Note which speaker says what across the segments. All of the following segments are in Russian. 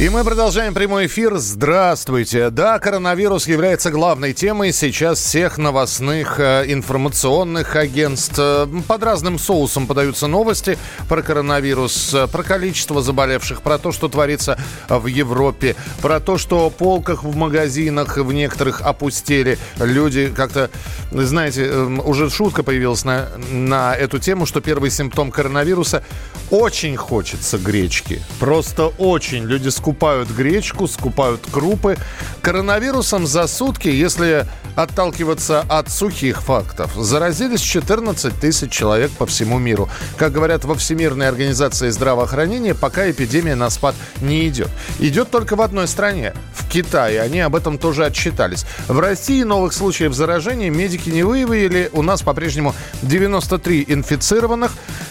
Speaker 1: И мы продолжаем прямой эфир. Здравствуйте. Да, коронавирус является главной темой сейчас всех новостных э, информационных агентств. Под разным соусом подаются новости про коронавирус, э, про количество заболевших, про то, что творится в Европе, про то, что полках в магазинах в некоторых опустели. Люди как-то, знаете, э, уже шутка появилась на, на эту тему, что первый симптом коронавируса очень хочется гречки. Просто очень. Люди скучают скупают гречку, скупают крупы. Коронавирусом за сутки, если отталкиваться от сухих фактов, заразились 14 тысяч человек по всему миру. Как говорят во Всемирной организации здравоохранения, пока эпидемия на спад не идет. Идет только в одной стране, в Китае. Они об этом тоже отчитались. В России новых случаев заражения медики не выявили. У нас по-прежнему 93 инфицированных.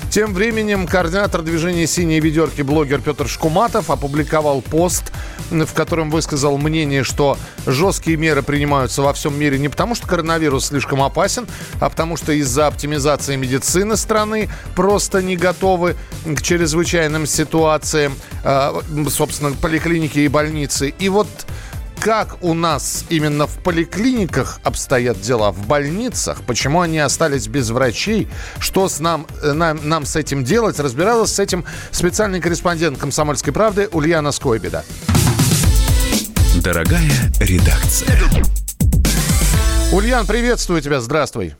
Speaker 1: Тем временем координатор движения «Синие ведерки» блогер Петр Шкуматов опубликовал пост, в котором высказал мнение, что жесткие меры принимаются во всем мире не потому, что коронавирус слишком опасен, а потому что из-за оптимизации медицины страны просто не готовы к чрезвычайным ситуациям, а, собственно, поликлиники и больницы. И вот как у нас именно в поликлиниках обстоят дела, в больницах, почему они остались без врачей, что с нам, э, нам, нам с этим делать, разбиралась с этим специальный корреспондент «Комсомольской правды» Ульяна Скойбеда.
Speaker 2: Дорогая редакция.
Speaker 1: Ульян, приветствую тебя, здравствуй.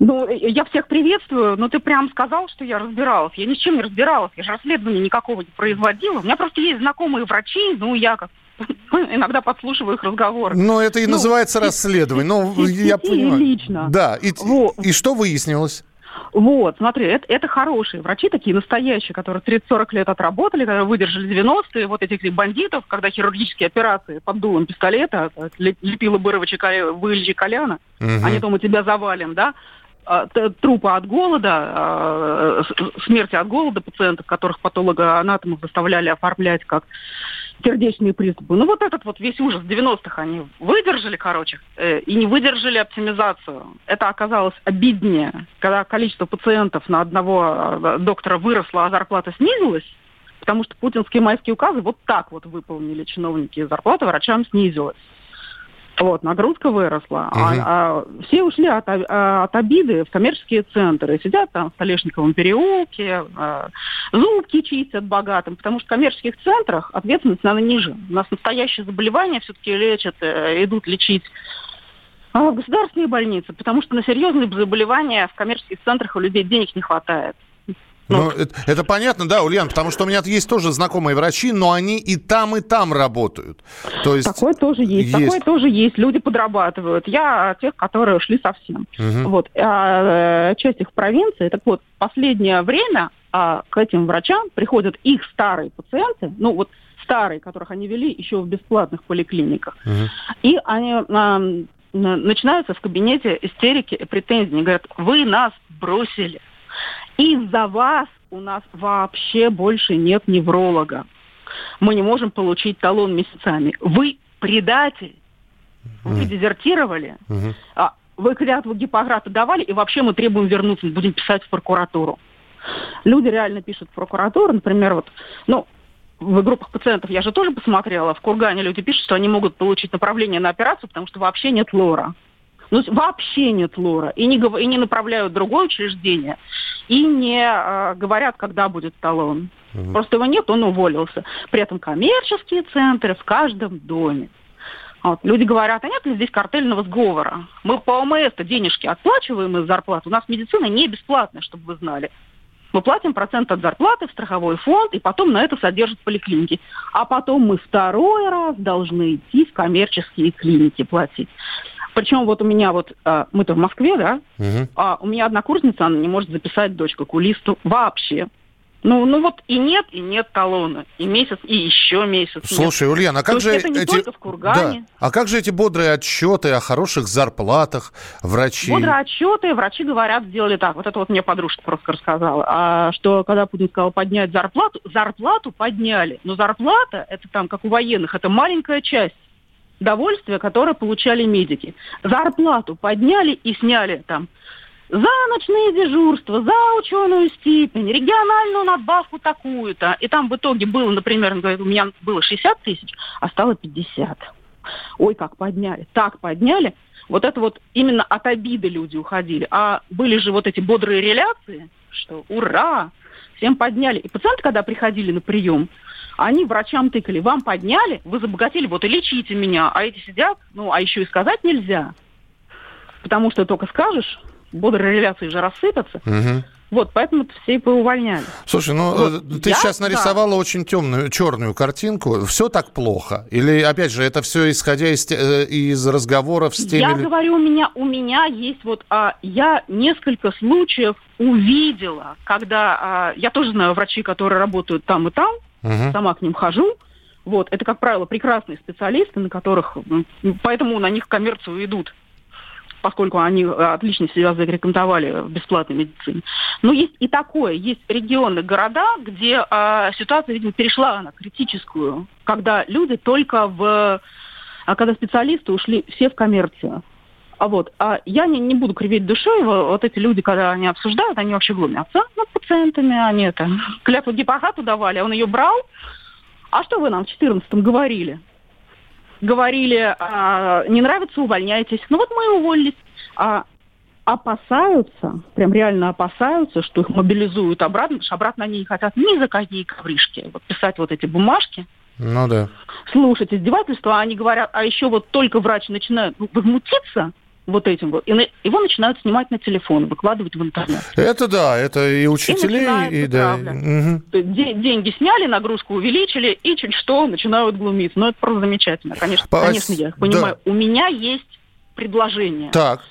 Speaker 3: Ну, я всех приветствую, но ты прям сказал, что я разбиралась. Я ни с чем не разбиралась, я же расследования никакого не производила. У меня просто есть знакомые врачи, ну, я как иногда подслушиваю их разговоры.
Speaker 1: Но это и ну, называется расследование. Ну, я понимаю.
Speaker 3: лично.
Speaker 1: Да, и, вот. и что выяснилось?
Speaker 3: Вот, смотри, это, это хорошие врачи, такие настоящие, которые 30-40 лет отработали, которые выдержали 90-е, вот этих бандитов, когда хирургические операции под дулом пистолета, лепила Быровича вылечи Коляна, угу. они думают, тебя завалим, да, трупа от голода, а, смерти от голода пациентов, которых патологоанатомов заставляли оформлять как сердечные приступы. Ну вот этот вот весь ужас 90-х они выдержали, короче, э, и не выдержали оптимизацию. Это оказалось обиднее, когда количество пациентов на одного э, доктора выросло, а зарплата снизилась, потому что путинские майские указы вот так вот выполнили чиновники, и зарплата врачам снизилась. Вот, нагрузка выросла. Угу. А, а все ушли от, а, от обиды в коммерческие центры. Сидят там в Столешниковом переулке, а, зубки чистят богатым, потому что в коммерческих центрах ответственность, наверное, ниже. У нас настоящие заболевания все-таки лечат, э, идут лечить а, в государственные больницы, потому что на серьезные заболевания в коммерческих центрах у людей денег не хватает.
Speaker 1: Ну, ну это, это понятно, да, Ульян, потому что у меня есть тоже знакомые врачи, но они и там, и там работают.
Speaker 3: То есть такое тоже есть, есть. такое тоже есть. Люди подрабатывают. Я тех, которые ушли совсем. Угу. Вот. А, э, часть их провинции. Так вот, последнее время а, к этим врачам приходят их старые пациенты, ну вот старые, которых они вели еще в бесплатных поликлиниках. Угу. И они а, начинаются в кабинете истерики и претензии. Они говорят, вы нас бросили. Из-за вас у нас вообще больше нет невролога. Мы не можем получить талон месяцами. Вы предатель. Вы mm. дезертировали. Mm-hmm. Вы клятву Гиппократа давали, и вообще мы требуем вернуться, будем писать в прокуратуру. Люди реально пишут в прокуратуру, например, вот, ну, в группах пациентов я же тоже посмотрела, в Кургане люди пишут, что они могут получить направление на операцию, потому что вообще нет лора. Ну, вообще нет лора. И не, и не направляют в другое учреждение. И не э, говорят, когда будет талон. Угу. Просто его нет, он уволился. При этом коммерческие центры в каждом доме. Вот. Люди говорят, а нет ли здесь картельного сговора? Мы по ОМС-то денежки отплачиваем из зарплат. У нас медицина не бесплатная, чтобы вы знали. Мы платим процент от зарплаты в страховой фонд, и потом на это содержат поликлиники. А потом мы второй раз должны идти в коммерческие клиники платить. Причем вот у меня вот, а, мы-то в Москве, да, угу. а у меня однокурсница, она не может записать дочку к окулисту вообще. Ну, ну вот и нет, и нет талона. И месяц, и еще месяц.
Speaker 1: Слушай, нет. Ульяна, а как То же
Speaker 3: это не
Speaker 1: эти...
Speaker 3: только в Кургане.
Speaker 1: Да. А как же эти бодрые отчеты о хороших зарплатах врачей?
Speaker 3: Бодрые отчеты, врачи говорят, сделали так. Вот это вот мне подружка просто рассказала. А, что когда Путин сказал поднять зарплату, зарплату подняли. Но зарплата, это там, как у военных, это маленькая часть довольствие, которое получали медики. Зарплату подняли и сняли там за ночные дежурства, за ученую степень, региональную надбавку такую-то. И там в итоге было, например, у меня было 60 тысяч, а стало 50. Ой, как подняли. Так подняли. Вот это вот именно от обиды люди уходили. А были же вот эти бодрые реляции, что ура, всем подняли. И пациенты, когда приходили на прием, они врачам тыкали, вам подняли, вы забогатели, вот и лечите меня. А эти сидят, ну, а еще и сказать нельзя. Потому что только скажешь, бодрые реляции же рассыпятся. Угу. Вот, поэтому все и поувольняли.
Speaker 1: Слушай, ну вот, э, ты я, сейчас нарисовала да. очень темную, черную картинку. Все так плохо? Или, опять же, это все исходя из, э, из разговоров с теми...
Speaker 3: Я говорю, у меня, у меня есть вот... А, я несколько случаев увидела, когда... А, я тоже знаю врачей, которые работают там и там, угу. сама к ним хожу. Вот, это, как правило, прекрасные специалисты, на которых... Поэтому на них коммерцию идут поскольку они э, отлично себя зарекомендовали в бесплатной медицине. Но есть и такое, есть регионы, города, где э, ситуация, видимо, перешла на критическую, когда люди только в... А когда специалисты ушли все в коммерцию. А вот, а я не, не буду кривить душой, вот эти люди, когда они обсуждают, они вообще глумятся над пациентами, они это, клятву Гиппократу давали, он ее брал. А что вы нам в 14 говорили? говорили, а, не нравится, увольняйтесь. Ну вот мы уволились. А опасаются, прям реально опасаются, что их мобилизуют обратно, потому что обратно они не хотят ни за какие ковришки. Вот писать вот эти бумажки.
Speaker 1: Ну да.
Speaker 3: Слушать издевательства, а они говорят, а еще вот только врач начинает возмутиться, вот этим вот. И на, его начинают снимать на телефон, выкладывать в интернет.
Speaker 1: Это да, это и учителей, и, и да.
Speaker 3: Угу. деньги сняли, нагрузку увеличили, и чуть что начинают глумиться. Но это просто замечательно. Конечно, По... конечно я их понимаю. Да. У меня есть предложение.
Speaker 1: Так.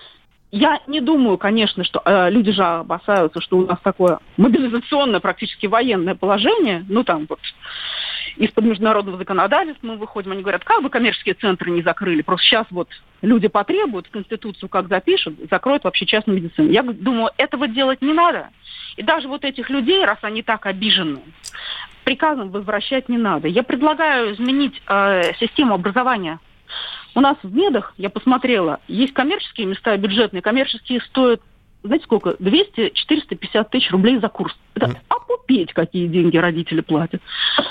Speaker 3: Я не думаю, конечно, что э, люди же опасаются, что у нас такое мобилизационное, практически военное положение. Ну, там вот из-под международного законодательства мы выходим, они говорят, как бы коммерческие центры не закрыли, просто сейчас вот люди потребуют, Конституцию как запишут, закроют вообще частную медицину. Я думаю, этого делать не надо. И даже вот этих людей, раз они так обижены, приказом возвращать не надо. Я предлагаю изменить э, систему образования. У нас в медах, я посмотрела, есть коммерческие места бюджетные. Коммерческие стоят знаете сколько? 200-450 тысяч рублей за курс. Это mm. опупеть, какие деньги родители платят.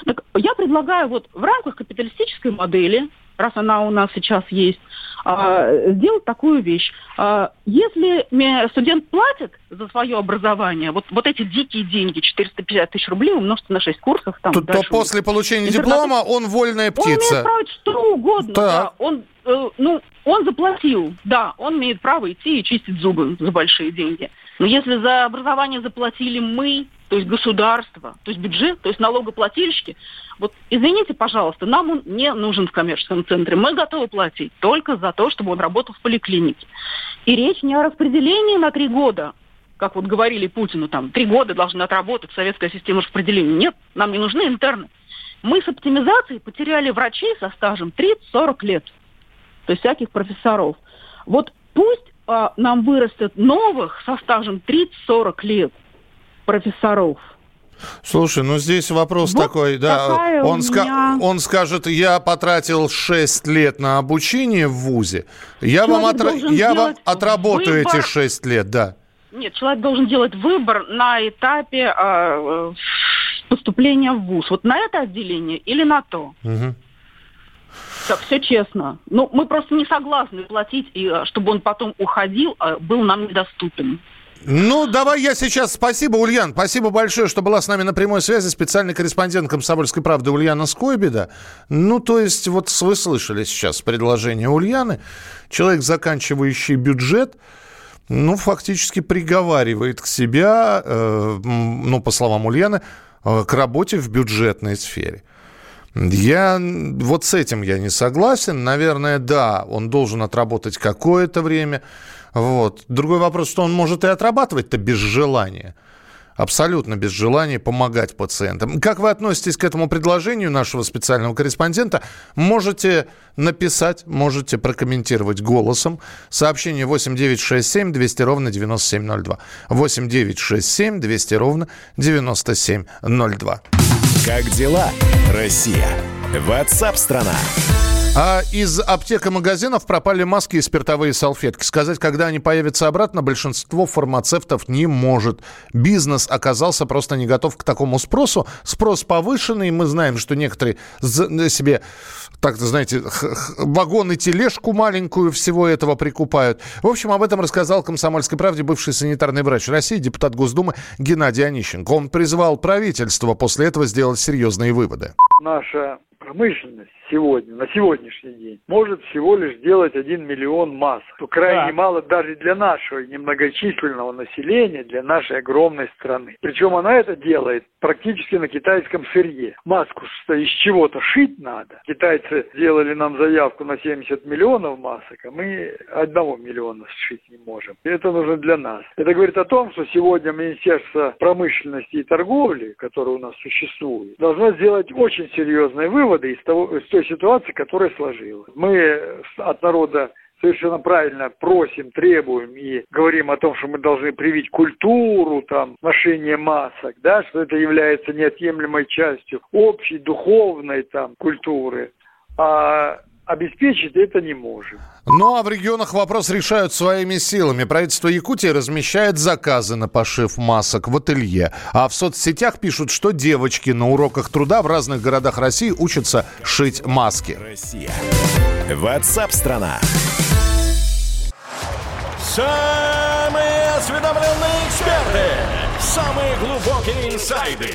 Speaker 3: Так я предлагаю вот в рамках капиталистической модели, раз она у нас сейчас есть, а, сделать такую вещь. А, если студент платит за свое образование, вот, вот эти дикие деньги, 450 тысяч рублей умножьте на 6 курсов.
Speaker 1: Там, то, то после получения диплома он вольная птица. Он имеет
Speaker 3: право что угодно. Да. Да. Он, э, ну, он заплатил, да, он имеет право идти и чистить зубы за большие деньги. Но если за образование заплатили мы, то есть государство, то есть бюджет, то есть налогоплательщики, вот извините, пожалуйста, нам он не нужен в коммерческом центре. Мы готовы платить только за то, чтобы он работал в поликлинике. И речь не о распределении на три года, как вот говорили Путину, там, три года должны отработать советская система распределения. Нет, нам не нужны интерны. Мы с оптимизацией потеряли врачей со стажем 30-40 лет то есть всяких профессоров. Вот пусть а, нам вырастет новых со стажем 30-40 лет профессоров.
Speaker 1: Слушай, ну здесь вопрос вот такой, да, он, ска- меня... он скажет, я потратил 6 лет на обучение в ВУЗе, я, вам, отра- я вам отработаю выбор... эти 6 лет, да.
Speaker 3: Нет, человек должен делать выбор на этапе э, поступления в ВУЗ. Вот на это отделение или на то. Угу. Так, все честно. Ну, мы просто не согласны платить, и э, чтобы он потом уходил, а был нам недоступен.
Speaker 1: Ну, давай я сейчас... Спасибо, Ульян. Спасибо большое, что была с нами на прямой связи. Специальный корреспондент «Комсомольской правды» Ульяна Скойбеда. Ну, то есть, вот вы слышали сейчас предложение Ульяны. Человек, заканчивающий бюджет, ну, фактически приговаривает к себя, э, ну, по словам Ульяны, э, к работе в бюджетной сфере. Я вот с этим я не согласен. Наверное, да, он должен отработать какое-то время. Вот. Другой вопрос, что он может и отрабатывать-то без желания. Абсолютно без желания помогать пациентам. Как вы относитесь к этому предложению нашего специального корреспондента? Можете написать, можете прокомментировать голосом. Сообщение 8967 200 ровно 9702. 8967 200 ровно 9702.
Speaker 2: Как дела, Россия? Ватсап-страна!
Speaker 1: А из аптек и магазинов пропали маски и спиртовые салфетки. Сказать, когда они появятся обратно, большинство фармацевтов не может. Бизнес оказался просто не готов к такому спросу. Спрос повышенный. Мы знаем, что некоторые себе, так знаете, вагон и тележку маленькую всего этого прикупают. В общем, об этом рассказал «Комсомольской правде» бывший санитарный врач России, депутат Госдумы Геннадий Онищенко. Он призвал правительство после этого сделать серьезные выводы.
Speaker 4: Наша промышленность сегодня, на сегодняшний день, может всего лишь сделать 1 миллион масок. То крайне да. мало даже для нашего немногочисленного населения, для нашей огромной страны. Причем она это делает практически на китайском сырье. Маску из чего-то шить надо. Китайцы сделали нам заявку на 70 миллионов масок, а мы одного миллиона сшить не можем. И это нужно для нас. Это говорит о том, что сегодня Министерство промышленности и торговли, которое у нас существует, должно сделать очень серьезные выводы из того, из той ситуации, которая сложилась. Мы от народа совершенно правильно просим, требуем и говорим о том, что мы должны привить культуру там, ношения масок, да, что это является неотъемлемой частью общей духовной там культуры. А обеспечить это не можем.
Speaker 1: Ну а в регионах вопрос решают своими силами. Правительство Якутии размещает заказы на пошив масок в ателье. А в соцсетях пишут, что девочки на уроках труда в разных городах России учатся шить маски.
Speaker 2: Россия. Ватсап-страна!
Speaker 5: Самые осведомленные эксперты! Самые глубокие инсайды!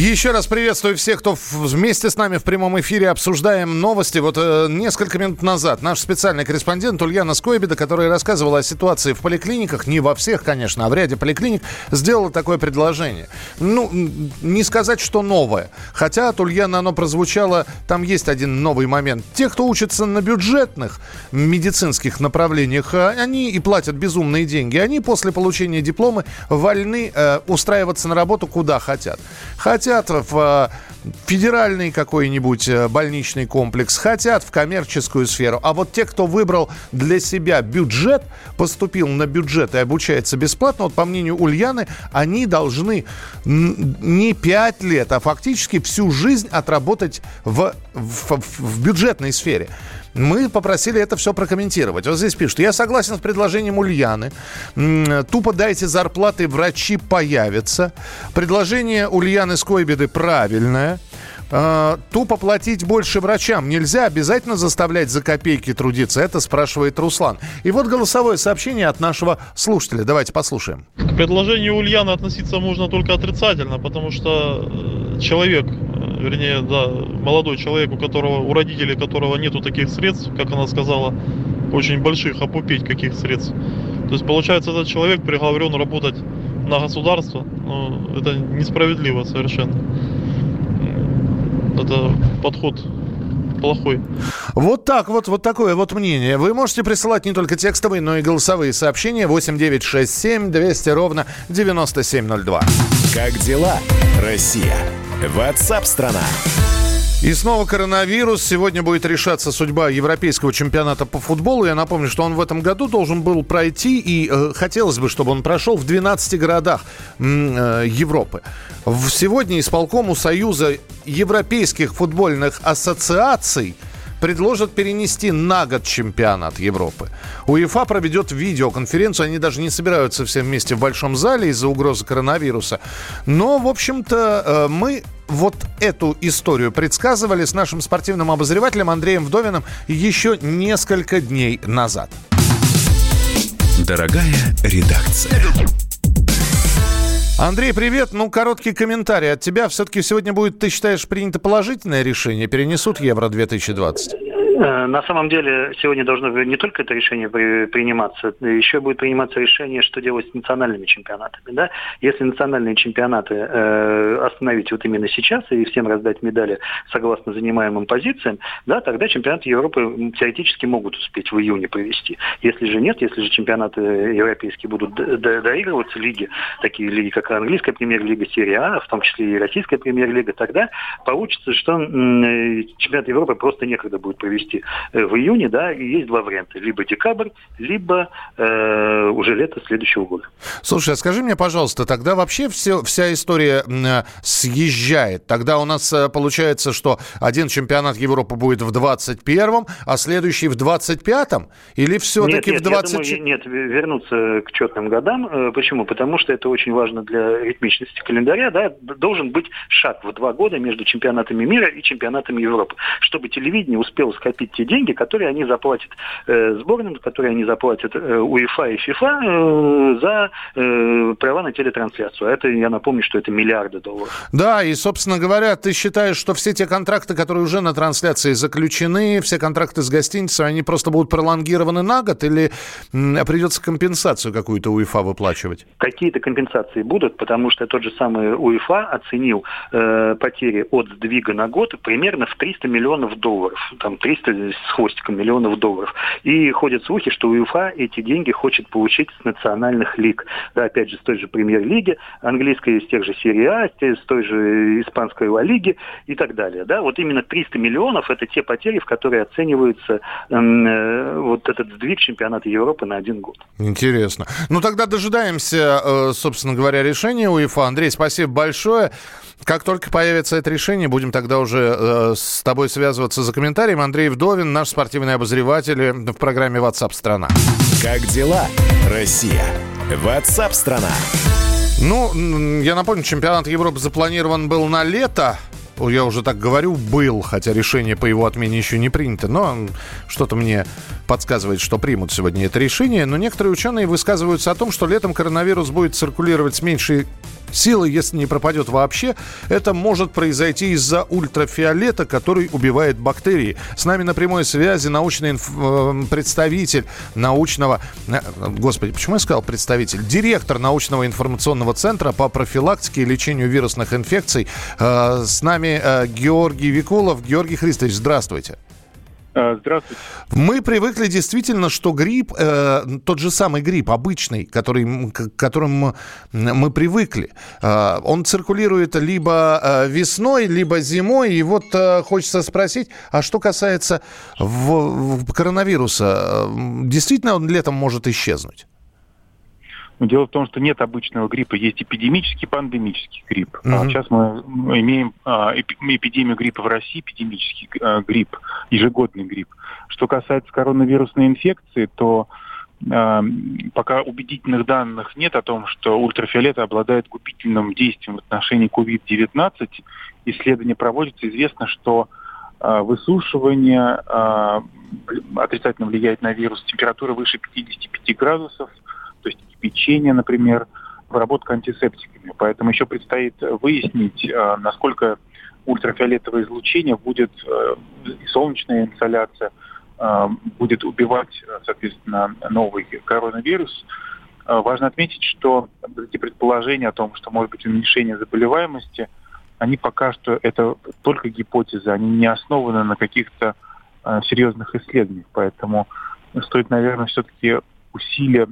Speaker 1: Еще раз приветствую всех, кто вместе с нами в прямом эфире обсуждаем новости. Вот э, несколько минут назад наш специальный корреспондент Ульяна Скойбеда, которая рассказывала о ситуации в поликлиниках, не во всех, конечно, а в ряде поликлиник, сделала такое предложение. Ну, не сказать, что новое. Хотя от Ульяны оно прозвучало, там есть один новый момент. Те, кто учатся на бюджетных медицинских направлениях, э, они и платят безумные деньги. Они после получения диплома вольны э, устраиваться на работу куда хотят хотят в э, федеральный какой-нибудь э, больничный комплекс, хотят в коммерческую сферу. А вот те, кто выбрал для себя бюджет, поступил на бюджет и обучается бесплатно, вот по мнению Ульяны, они должны не 5 лет, а фактически всю жизнь отработать в, в, в бюджетной сфере. Мы попросили это все прокомментировать. Вот здесь пишут, я согласен с предложением Ульяны. Тупо дайте зарплаты, врачи появятся. Предложение Ульяны Скойбеды правильное. Uh, тупо платить больше врачам. Нельзя обязательно заставлять за копейки трудиться. Это спрашивает Руслан. И вот голосовое сообщение от нашего слушателя. Давайте послушаем.
Speaker 6: К предложению Ульяны относиться можно только отрицательно, потому что э, человек вернее, да, молодой человек, у которого, у родителей которого нету таких средств, как она сказала, очень больших, опупить каких средств. То есть, получается, этот человек приговорен работать на государство. Но это несправедливо совершенно. Это подход плохой.
Speaker 1: Вот так вот, вот такое вот мнение. Вы можете присылать не только текстовые, но и голосовые сообщения 8967 200 ровно 9702.
Speaker 2: Как дела, Россия? Ватсап-страна!
Speaker 1: И снова коронавирус. Сегодня будет решаться судьба Европейского чемпионата по футболу. Я напомню, что он в этом году должен был пройти, и э, хотелось бы, чтобы он прошел в 12 городах э, Европы. Сегодня исполкому Союза Европейских футбольных ассоциаций – предложат перенести на год чемпионат Европы. УЕФА проведет видеоконференцию. Они даже не собираются все вместе в большом зале из-за угрозы коронавируса. Но, в общем-то, э, мы вот эту историю предсказывали с нашим спортивным обозревателем Андреем Вдовиным еще несколько дней назад.
Speaker 2: Дорогая редакция.
Speaker 1: Андрей, привет. Ну, короткий комментарий от тебя. Все-таки сегодня будет, ты считаешь, принято положительное решение? Перенесут Евро-2020?
Speaker 7: Э, на самом деле сегодня должно не только это решение приниматься, еще будет приниматься решение, что делать с национальными чемпионатами. Да? Если национальные чемпионаты э, остановить вот именно сейчас и всем раздать медали согласно занимаемым позициям, да, тогда чемпионаты Европы теоретически могут успеть в июне провести. Если же нет, если же чемпионаты европейские будут доигрываться, лиги, такие лиги, как английская премьер-лига, серия А, в том числе и российская премьер-лига, тогда получится, что чемпионат Европы просто некогда будет провести э, в июне, да, и есть два варианта. Либо декабрь, либо э, уже лето следующего года.
Speaker 1: Слушай, а скажи мне, пожалуйста, тогда вообще все, вся история э, съезжает. Тогда у нас э, получается, что один чемпионат Европы будет в 21-м, а следующий в 25-м? Или все-таки в 20...
Speaker 7: Я думаю, нет, вернуться к четным годам. Почему? Потому что это очень важно для ритмичности календаря. Да? Должен быть шаг в два года между чемпионатами мира и чемпионатами Европы, чтобы телевидение успело скопить те деньги, которые они заплатят э, сборным, которые они заплатят э, УЕФА и ФИФА э, за э, права на телетрансляцию. А это, я напомню, что это миллиарды долларов.
Speaker 1: Да, и, собственно говоря, ты считаешь, что все те контракты, которые уже на трансляции заключены, все контракты с гостиницей, они просто будут пролонгированы на год или придется компенсацию какую-то УЕФА выплачивать?
Speaker 7: Какие-то компенсации будут, потому что тот же самый УЕФА оценил э, потери от сдвига на год примерно в 300 миллионов долларов. Там 300 с хвостиком миллионов долларов. И ходят слухи, что УЕФА эти деньги хочет получить с национальных лиг. Да, опять же, с той же премьер-лиги, английской, с тех же серии А, с той же испанской Ла Лиги и так далее. Да, вот именно 300 миллионов – это те потери, в которые оцениваются э, вот этот сдвиг чемпионата Европы на один год.
Speaker 1: Интересно. Ну, тогда дожидаемся, э, собственно говоря, решения УЕФА. Андрей, спасибо большое. Как только появится это решение, будем тогда уже э, с тобой связываться за комментарием. Андрей Вдовин, наш спортивный обозреватель э, в программе WhatsApp страна.
Speaker 2: Как дела, Россия? WhatsApp страна.
Speaker 1: Ну, я напомню, чемпионат Европы запланирован был на лето. Я уже так говорю, был, хотя решение по его отмене еще не принято. Но что-то мне подсказывает, что примут сегодня это решение. Но некоторые ученые высказываются о том, что летом коронавирус будет циркулировать с меньшей силы, если не пропадет вообще, это может произойти из-за ультрафиолета, который убивает бактерии. С нами на прямой связи научный инф... Э, представитель научного... Э, господи, почему я сказал представитель? Директор научного информационного центра по профилактике и лечению вирусных инфекций. Э, с нами Георгий Викулов. Георгий Христович, здравствуйте.
Speaker 8: А, здравствуйте.
Speaker 1: Мы привыкли действительно, что грипп, э, тот же самый грипп, обычный, который, к которым мы привыкли, э, он циркулирует либо э, весной, либо зимой. И вот э, хочется спросить, а что касается в, в коронавируса, э, действительно он летом может исчезнуть?
Speaker 8: Но дело в том, что нет обычного гриппа, есть эпидемический, пандемический грипп. Mm-hmm. А сейчас мы имеем а, эпидемию гриппа в России, эпидемический а, грипп, ежегодный грипп. Что касается коронавирусной инфекции, то а, пока убедительных данных нет о том, что ультрафиолет обладает губительным действием в отношении COVID-19. Исследования проводятся. Известно, что а, высушивание а, отрицательно влияет на вирус. Температура выше 55 градусов – то есть печенье, например, обработка антисептиками. Поэтому еще предстоит выяснить, э, насколько ультрафиолетовое излучение будет, э, и солнечная инсоляция, э, будет убивать, соответственно, новый коронавирус. Важно отметить, что эти предположения о том, что может быть уменьшение заболеваемости, они пока что это только гипотезы, они не основаны на каких-то серьезных исследованиях. Поэтому стоит, наверное, все-таки усилия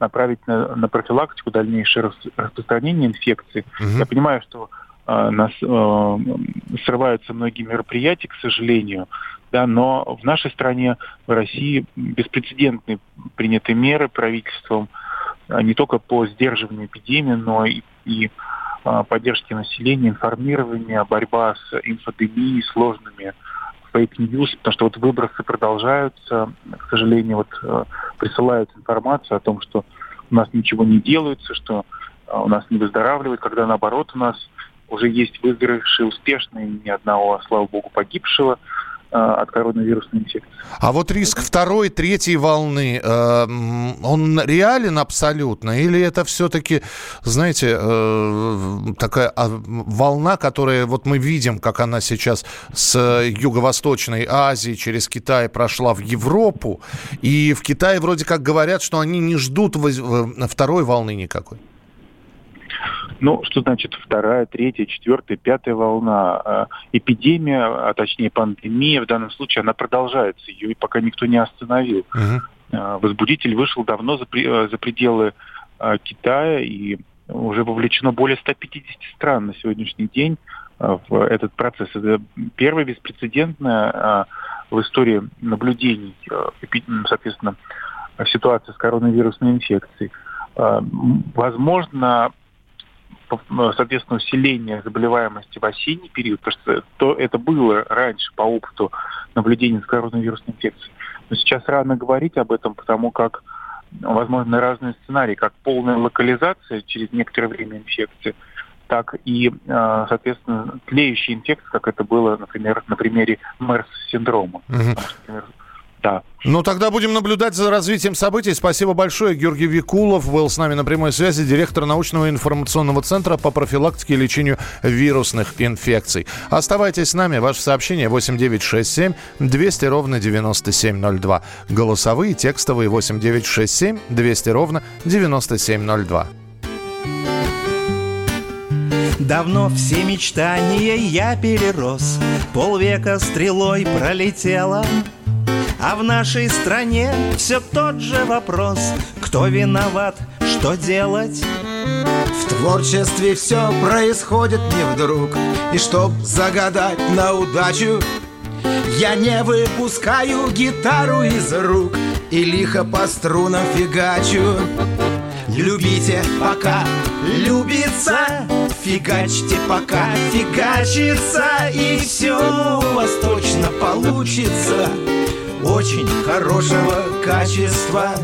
Speaker 8: направить на, на профилактику дальнейшее распространение инфекции. Угу. Я понимаю, что э, нас э, срываются многие мероприятия, к сожалению, да, но в нашей стране, в России, беспрецедентные приняты меры правительством э, не только по сдерживанию эпидемии, но и, и э, поддержке населения, информирования, борьба с инфодемией, с ложными fake news, потому что вот выбросы продолжаются. К сожалению, вот э, присылают информацию о том, что у нас ничего не делается, что э, у нас не выздоравливают, когда наоборот у нас уже есть выздоровевшие успешные, ни одного, слава богу, погибшего. От коронавирусной инфекции.
Speaker 1: А вот риск второй, третьей волны, э, он реален абсолютно? Или это все-таки, знаете, э, такая а, волна, которая вот мы видим, как она сейчас с Юго-Восточной Азии через Китай прошла в Европу, и в Китае вроде как говорят, что они не ждут второй волны никакой?
Speaker 8: Ну, что значит вторая, третья, четвертая, пятая волна? Э, эпидемия, а точнее пандемия, в данном случае, она продолжается. Ее пока никто не остановил. Uh-huh. Возбудитель вышел давно за, э, за пределы Китая, и уже вовлечено более 150 стран на сегодняшний день в этот процесс. Это первая беспрецедентная в истории наблюдений, соответственно, ситуация с коронавирусной инфекцией. Возможно, соответственно, усиление заболеваемости в осенний период, потому что то, это было раньше по опыту наблюдения с коронавирусной инфекцией. Но сейчас рано говорить об этом, потому как возможны разные сценарии, как полная локализация через некоторое время инфекции, так и, э, соответственно, тлеющая инфекция, как это было, например, на примере МЕРС-синдрома. Угу.
Speaker 1: Да. Ну, тогда будем наблюдать за развитием событий. Спасибо большое. Георгий Викулов был с нами на прямой связи, директор научного информационного центра по профилактике и лечению вирусных инфекций. Оставайтесь с нами. Ваше сообщение 8967 200 ровно 9702. Голосовые, текстовые 8967 200 ровно 9702.
Speaker 9: Давно все мечтания я перерос Полвека стрелой пролетела а в нашей стране все тот же вопрос. Кто виноват, что делать?
Speaker 10: В творчестве все происходит не вдруг. И чтоб загадать на удачу? Я не выпускаю гитару из рук И лихо по струнам фигачу. Любите, пока любится Фигачьте, пока фигачится И все у вас точно получится очень хорошего качества.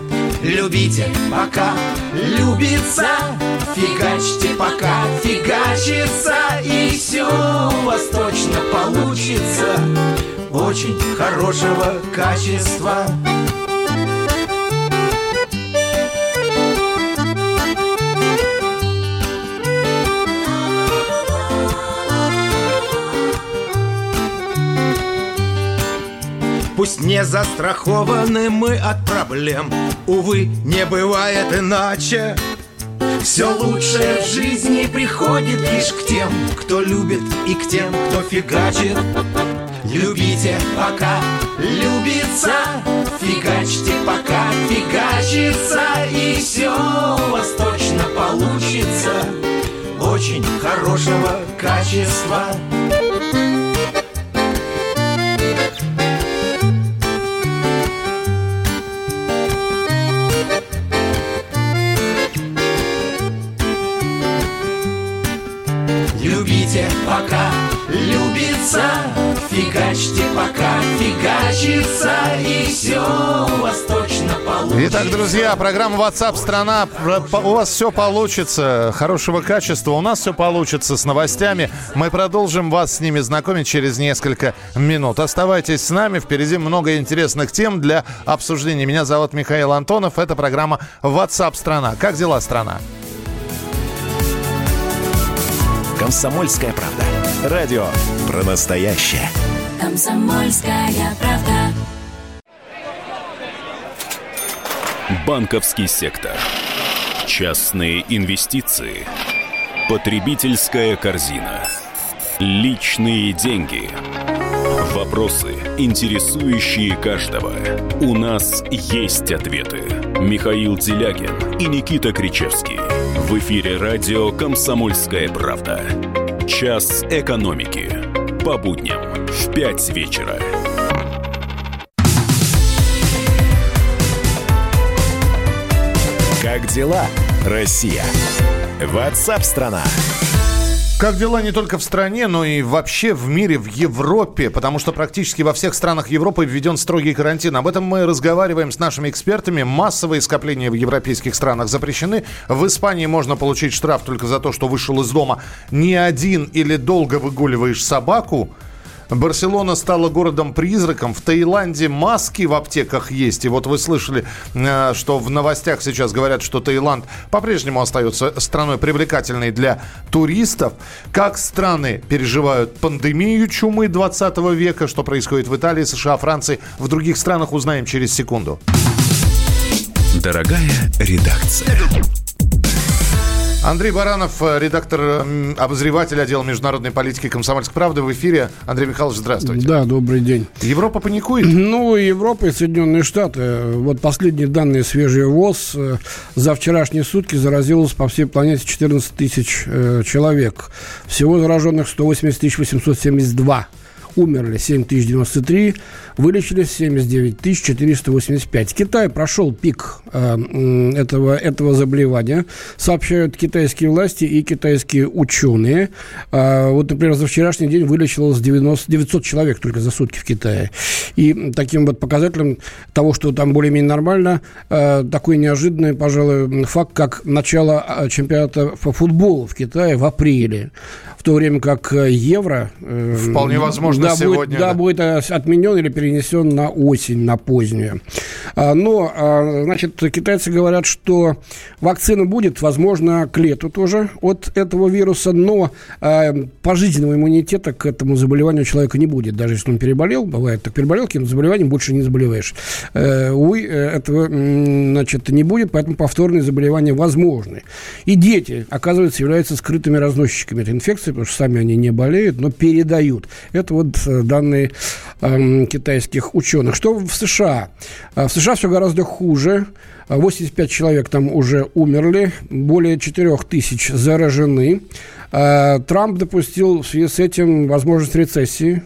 Speaker 10: Любите, пока любится. Фигачьте, пока фигачится. И все у вас точно получится. Очень хорошего качества Пусть не застрахованы мы от проблем Увы, не бывает иначе все лучшее в жизни приходит лишь к тем, кто любит и к тем, кто фигачит. Любите, пока любится, фигачьте, пока фигачится, и все у вас точно получится очень хорошего качества. Пока любится. Фигачьте, пока фигачится И все у получится.
Speaker 1: Итак, друзья, программа WhatsApp страна У вас все получится. Хорошего качества. У нас все получится с новостями. Мы продолжим вас с ними знакомить через несколько минут. Оставайтесь с нами. Впереди много интересных тем для обсуждения. Меня зовут Михаил Антонов. Это программа WhatsApp страна Как дела, страна?
Speaker 2: «Комсомольская правда». Радио про настоящее. «Комсомольская правда». Банковский сектор. Частные инвестиции. Потребительская корзина. Личные деньги. Вопросы, интересующие каждого. У нас есть ответы. Михаил Делягин и Никита Кричевский. В эфире радио «Комсомольская правда». Час экономики. По будням в 5 вечера. Как дела, Россия? Ватсап-страна! страна
Speaker 1: как дела не только в стране, но и вообще в мире, в Европе, потому что практически во всех странах Европы введен строгий карантин. Об этом мы разговариваем с нашими экспертами. Массовые скопления в европейских странах запрещены. В Испании можно получить штраф только за то, что вышел из дома не один или долго выгуливаешь собаку. Барселона стала городом-призраком. В Таиланде маски в аптеках есть. И вот вы слышали, э, что в новостях сейчас говорят, что Таиланд по-прежнему остается страной привлекательной для туристов. Как страны переживают пандемию чумы 20 века, что происходит в Италии, США, Франции, в других странах узнаем через секунду.
Speaker 2: Дорогая редакция.
Speaker 1: Андрей Баранов, э, редактор, обозреватель отдела международной политики «Комсомольской правды» в эфире. Андрей Михайлович, здравствуйте.
Speaker 11: Да, добрый день.
Speaker 1: Европа паникует?
Speaker 11: Ну, Европа и Соединенные Штаты. Вот последние данные свежие ВОЗ. Э, за вчерашние сутки заразилось по всей планете 14 тысяч э, человек. Всего зараженных 180 872 умерли 7093, вылечились 79 485. Китай прошел пик э, этого, этого заболевания, сообщают китайские власти и китайские ученые. Э, вот, например, за вчерашний день вылечилось 90, 900 человек только за сутки в Китае. И таким вот показателем того, что там более-менее нормально, э, такой неожиданный, пожалуй, факт, как начало э, чемпионата по футболу в Китае в апреле в то время как э, евро...
Speaker 1: Э, Вполне возможно
Speaker 11: да,
Speaker 1: сегодня.
Speaker 11: Будет, да, будет э, отменен или перенесен на осень, на позднюю. А, но, а, значит, китайцы говорят, что вакцина будет, возможно, к лету тоже от этого вируса, но а, пожизненного иммунитета к этому заболеванию человека не будет. Даже если он переболел, бывает так, переболел каким-то заболеванием, больше не заболеваешь. Увы, этого, значит, не будет, поэтому повторные заболевания возможны. И дети, оказывается, являются скрытыми разносчиками этой инфекции, потому что сами они не болеют, но передают. Это вот э, данные э, китайских ученых. Что в США? Э, в США все гораздо хуже. 85 человек там уже умерли, более 4 тысяч заражены. Э, Трамп допустил в связи с этим возможность рецессии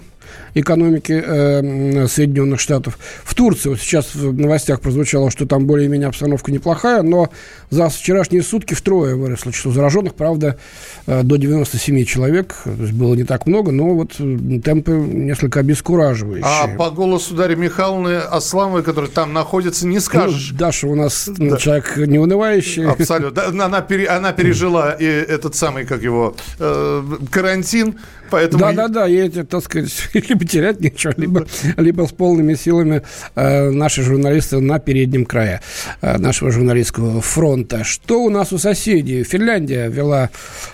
Speaker 11: экономики э, Соединенных Штатов. В Турции, вот сейчас в новостях прозвучало, что там более-менее обстановка неплохая, но за вчерашние сутки втрое выросло число зараженных, правда, э, до 97 человек, то есть было не так много, но вот э, темпы несколько обескураживающие.
Speaker 1: А по голосу Дарьи Михайловны Асламовой, которая там находится, не скажешь.
Speaker 11: Ну, Даша у нас да. человек неунывающий.
Speaker 1: Абсолютно. Она, пере, она пережила и этот самый, как его, э, карантин, поэтому...
Speaker 11: Да-да-да, ей, так сказать, либо терять нечего, либо, либо с полными силами э, наши журналисты на переднем крае э, нашего журналистского фронта. Что у нас у соседей? Финляндия ввела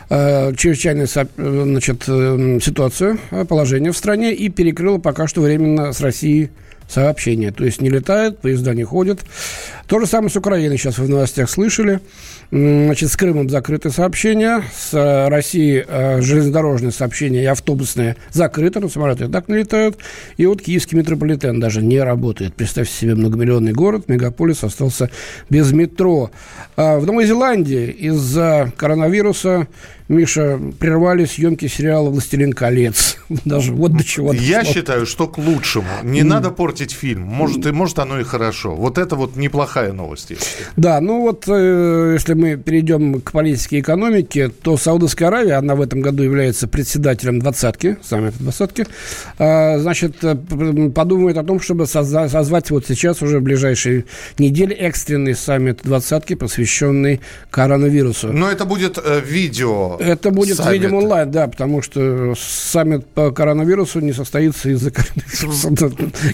Speaker 11: э, чрезвычайную значит, э, ситуацию, э, положение в стране и перекрыла пока что временно с Россией сообщения. То есть не летают, поезда не ходят. То же самое с Украиной сейчас вы в новостях слышали. Значит, с Крымом закрыты сообщения, с э, Россией э, железнодорожные сообщения и автобусные закрыты, но самолеты и так не летают. И вот киевский метрополитен даже не работает. Представьте себе многомиллионный город, мегаполис остался без метро. А в Новой Зеландии из-за коронавируса Миша, прервали съемки сериала «Властелин колец». Даже вот до чего.
Speaker 1: Я считаю, что к лучшему. Не надо портить фильм. Может, и может оно и хорошо. Вот это вот неплохая новость.
Speaker 11: Да, ну вот э, если мы перейдем к политике и экономике, то Саудовская Аравия, она в этом году является председателем двадцатки, саммита двадцатки, э, значит, э, подумает о том, чтобы созвать вот сейчас уже в ближайшие недели экстренный саммит двадцатки, посвященный коронавирусу.
Speaker 1: Но это будет э, видео
Speaker 11: это будет, саммит. видимо, онлайн, да, потому что саммит по коронавирусу не состоится из-за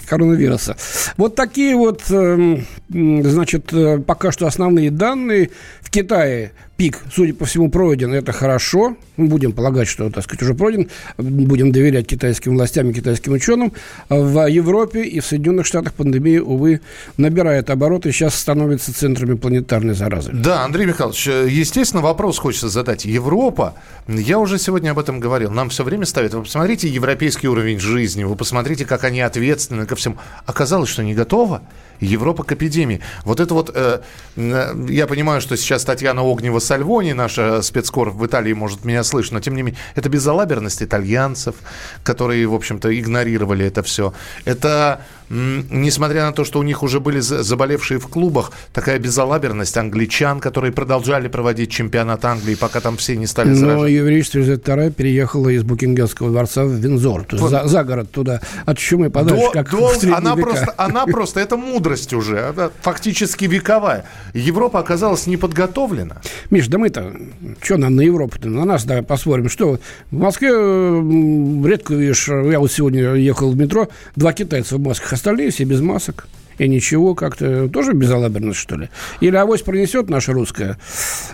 Speaker 11: коронавируса. Вот такие вот, эм, значит, э, пока что основные данные. В Китае пик, судя по всему, пройден. Это хорошо. Мы будем полагать, что, так сказать, уже пройден. Будем доверять китайским властям и китайским ученым. В Европе и в Соединенных Штатах пандемия, увы, набирает обороты сейчас становится центрами планетарной заразы.
Speaker 1: Да, Андрей Михайлович, естественно, вопрос хочется задать. Европа, я уже сегодня об этом говорил, нам все время ставят. Вы посмотрите европейский уровень жизни, вы посмотрите, как они ответственны ко всему. Оказалось, что не готова. Европа к эпидемии. Вот это вот, э, я понимаю, что сейчас Татьяна Огнева Сальвони, наша спецкор в Италии, может меня слышать, но тем не менее, это безалаберность итальянцев, которые, в общем-то, игнорировали это все. Это несмотря на то, что у них уже были заболевшие в клубах, такая безалаберность англичан, которые продолжали проводить чемпионат Англии, пока там все не стали заражены.
Speaker 11: Но еврейство из II переехало из Букингемского дворца в Винзор, то есть за, за город туда, от чумы подальше, до, как до, в
Speaker 1: она
Speaker 11: века.
Speaker 1: просто, она просто, это мудрость уже, фактически вековая. Европа оказалась неподготовлена.
Speaker 11: Миш, да мы-то, что нам на Европу-то, на нас, да, посмотрим, что в Москве редко видишь, я вот сегодня ехал в метро, два китайца в масках, остальные все без масок и ничего как-то тоже безалаберность, что ли? Или авось пронесет наша русская?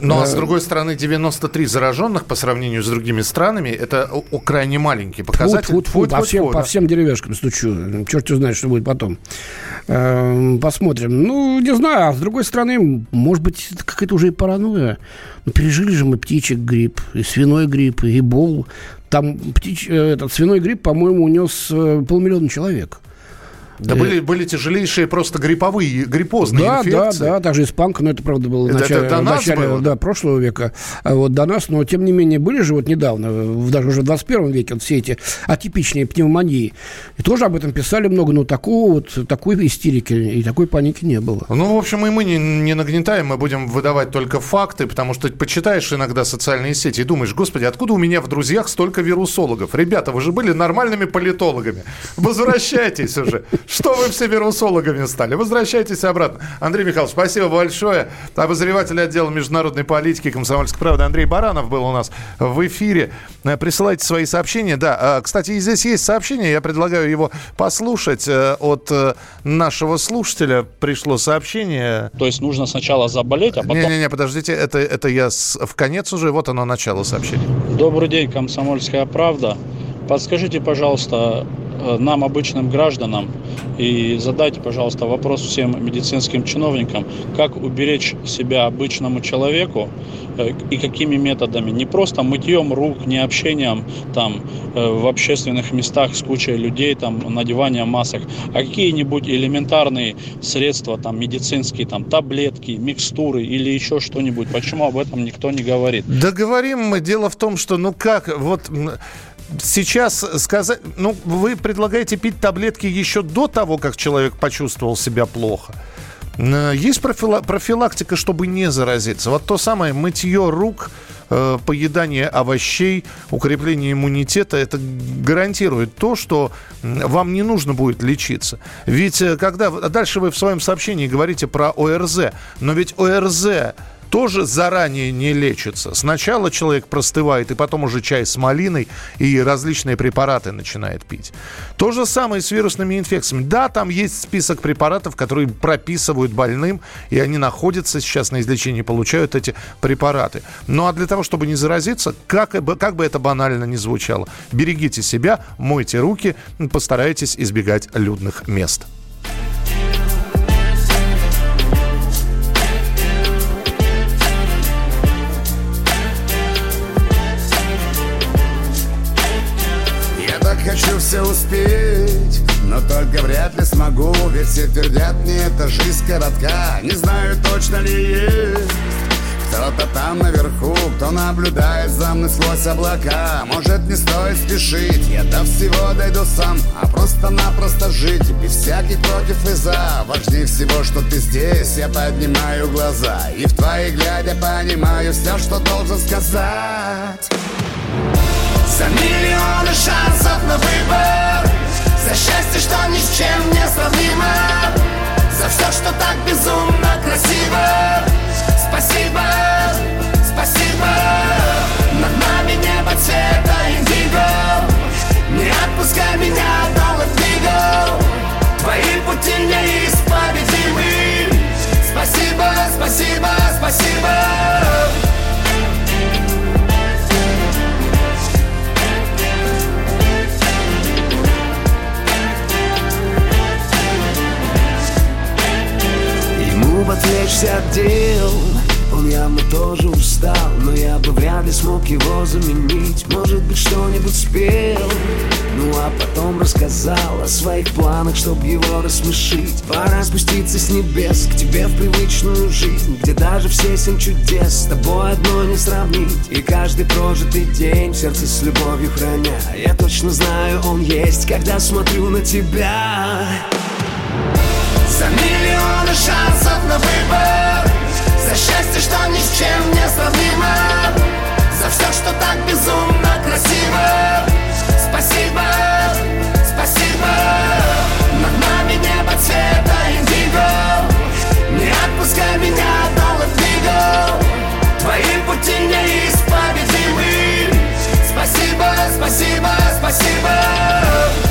Speaker 1: Ну, а с другой стороны, 93 зараженных по сравнению с другими странами, это крайне маленький показатель.
Speaker 11: Фу, фу, фу, по, всем, да. по всем деревяшкам стучу. Черт знает, что будет потом. Эм, посмотрим. Ну, не знаю, а с другой стороны, может быть, это какая-то уже и паранойя. Ну, пережили же мы птичек грипп, и свиной грипп, и эболу. Там птич, э, этот свиной грипп, по-моему, унес э, полмиллиона человек.
Speaker 1: Да, были, были тяжелейшие просто грипповые, гриппозные
Speaker 11: да,
Speaker 1: инфекции.
Speaker 11: Да, да, также испанка, но это, правда, было в начале, это до начале было? Да, прошлого века. А вот до нас, но, тем не менее, были же вот недавно, даже уже в 21 веке, вот все эти атипичные пневмонии. И тоже об этом писали много, но такого вот, такой истерики и такой паники не было.
Speaker 1: Ну, в общем, и мы не, не нагнетаем, мы будем выдавать только факты, потому что почитаешь иногда социальные сети и думаешь, господи, откуда у меня в друзьях столько вирусологов? Ребята, вы же были нормальными политологами. Возвращайтесь уже. Что вы все вирусологами стали? Возвращайтесь обратно. Андрей Михайлович, спасибо большое. Обозреватель отдела международной политики комсомольской правды Андрей Баранов был у нас в эфире. Э, присылайте свои сообщения. Да, э, кстати, здесь есть сообщение. Я предлагаю его послушать э, от нашего слушателя. Пришло сообщение.
Speaker 12: То есть нужно сначала заболеть, а потом...
Speaker 1: Не-не-не, подождите, это, это я с... в конец уже. Вот оно, начало сообщения.
Speaker 12: Добрый день, комсомольская правда. Подскажите, пожалуйста, нам, обычным гражданам, и задайте, пожалуйста, вопрос всем медицинским чиновникам, как уберечь себя обычному человеку э, и какими методами. Не просто мытьем рук, не общением там э, в общественных местах с кучей людей, там, надеванием масок, а какие-нибудь элементарные средства, там, медицинские, там, таблетки, микстуры или еще что-нибудь. Почему об этом никто не говорит?
Speaker 1: Да говорим мы. Дело в том, что, ну как, вот сейчас сказать... Ну, вы предлагаете пить таблетки еще до того, как человек почувствовал себя плохо. Есть профилактика, чтобы не заразиться. Вот то самое мытье рук, э, поедание овощей, укрепление иммунитета, это гарантирует то, что вам не нужно будет лечиться. Ведь э, когда... Дальше вы в своем сообщении говорите про ОРЗ, но ведь ОРЗ тоже заранее не лечится. Сначала человек простывает, и потом уже чай с малиной и различные препараты начинает пить. То же самое с вирусными инфекциями. Да, там есть список препаратов, которые прописывают больным, и они находятся сейчас на излечении, получают эти препараты. Ну а для того, чтобы не заразиться, как, как бы это банально ни звучало, берегите себя, мойте руки, постарайтесь избегать людных мест.
Speaker 13: Все успеть Но только вряд ли смогу Ведь все твердят мне, эта жизнь коротка. Не знаю, точно ли есть кто-то там наверху, кто наблюдает за мной сквозь облака. Может не стоит спешить, я до всего дойду сам А просто-напросто жить, без всяких против и за. Важнее всего, что ты здесь, я поднимаю глаза И в твои глядя понимаю все, что должен сказать за миллионы шансов на выбор. За счастье, что ни с чем не сравнимо. За все, что так безумно красиво. Спасибо, спасибо. Над нами небо цвета индиго. Не отпускай меня до Латвиго Твои пути неисповедимы. Спасибо, спасибо, спасибо бы отвлечься от дел. Он явно тоже устал Но я бы вряд ли смог его заменить. Может быть что-нибудь спел. Ну а потом рассказал о своих планах Чтоб его рассмешить. Пора спуститься с небес К тебе в привычную жизнь Где даже все семь чудес С тобой одно не сравнить. И каждый прожитый день сердце с любовью храня. Я точно знаю, он есть Когда смотрю на тебя За миллионы шансов на выбор. За счастье, что ни с чем не сравнимо. За все, что так безумно красиво. Спасибо, спасибо. Над нами небо цвета индиго. Не отпускай меня, доллар двигал. Твои пути неисповедимы. Спасибо, спасибо, спасибо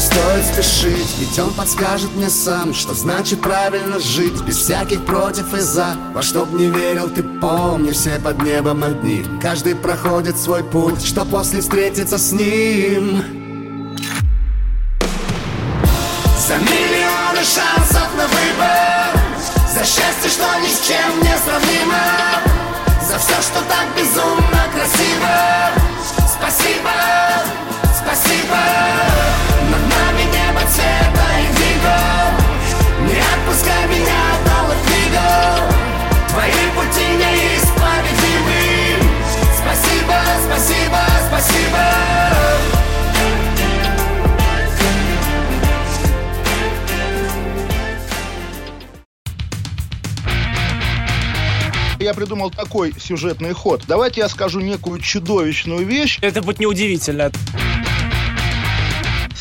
Speaker 14: стоит спешить, ведь он подскажет мне сам Что значит правильно жить, без всяких против и за. Во что б не верил, ты помни, все под небом одни. Каждый проходит свой путь, что после встретиться с ним.
Speaker 13: За миллионы шансов на выбор За счастье, что ни с чем не сравнимо За все, что так безумно красиво. Спасибо, спасибо Цвета индиго Не отпускай меня, двигал Твои пути неисповедимы Спасибо, спасибо, спасибо
Speaker 15: Я придумал такой сюжетный ход. Давайте я скажу некую чудовищную вещь.
Speaker 16: Это будет неудивительно.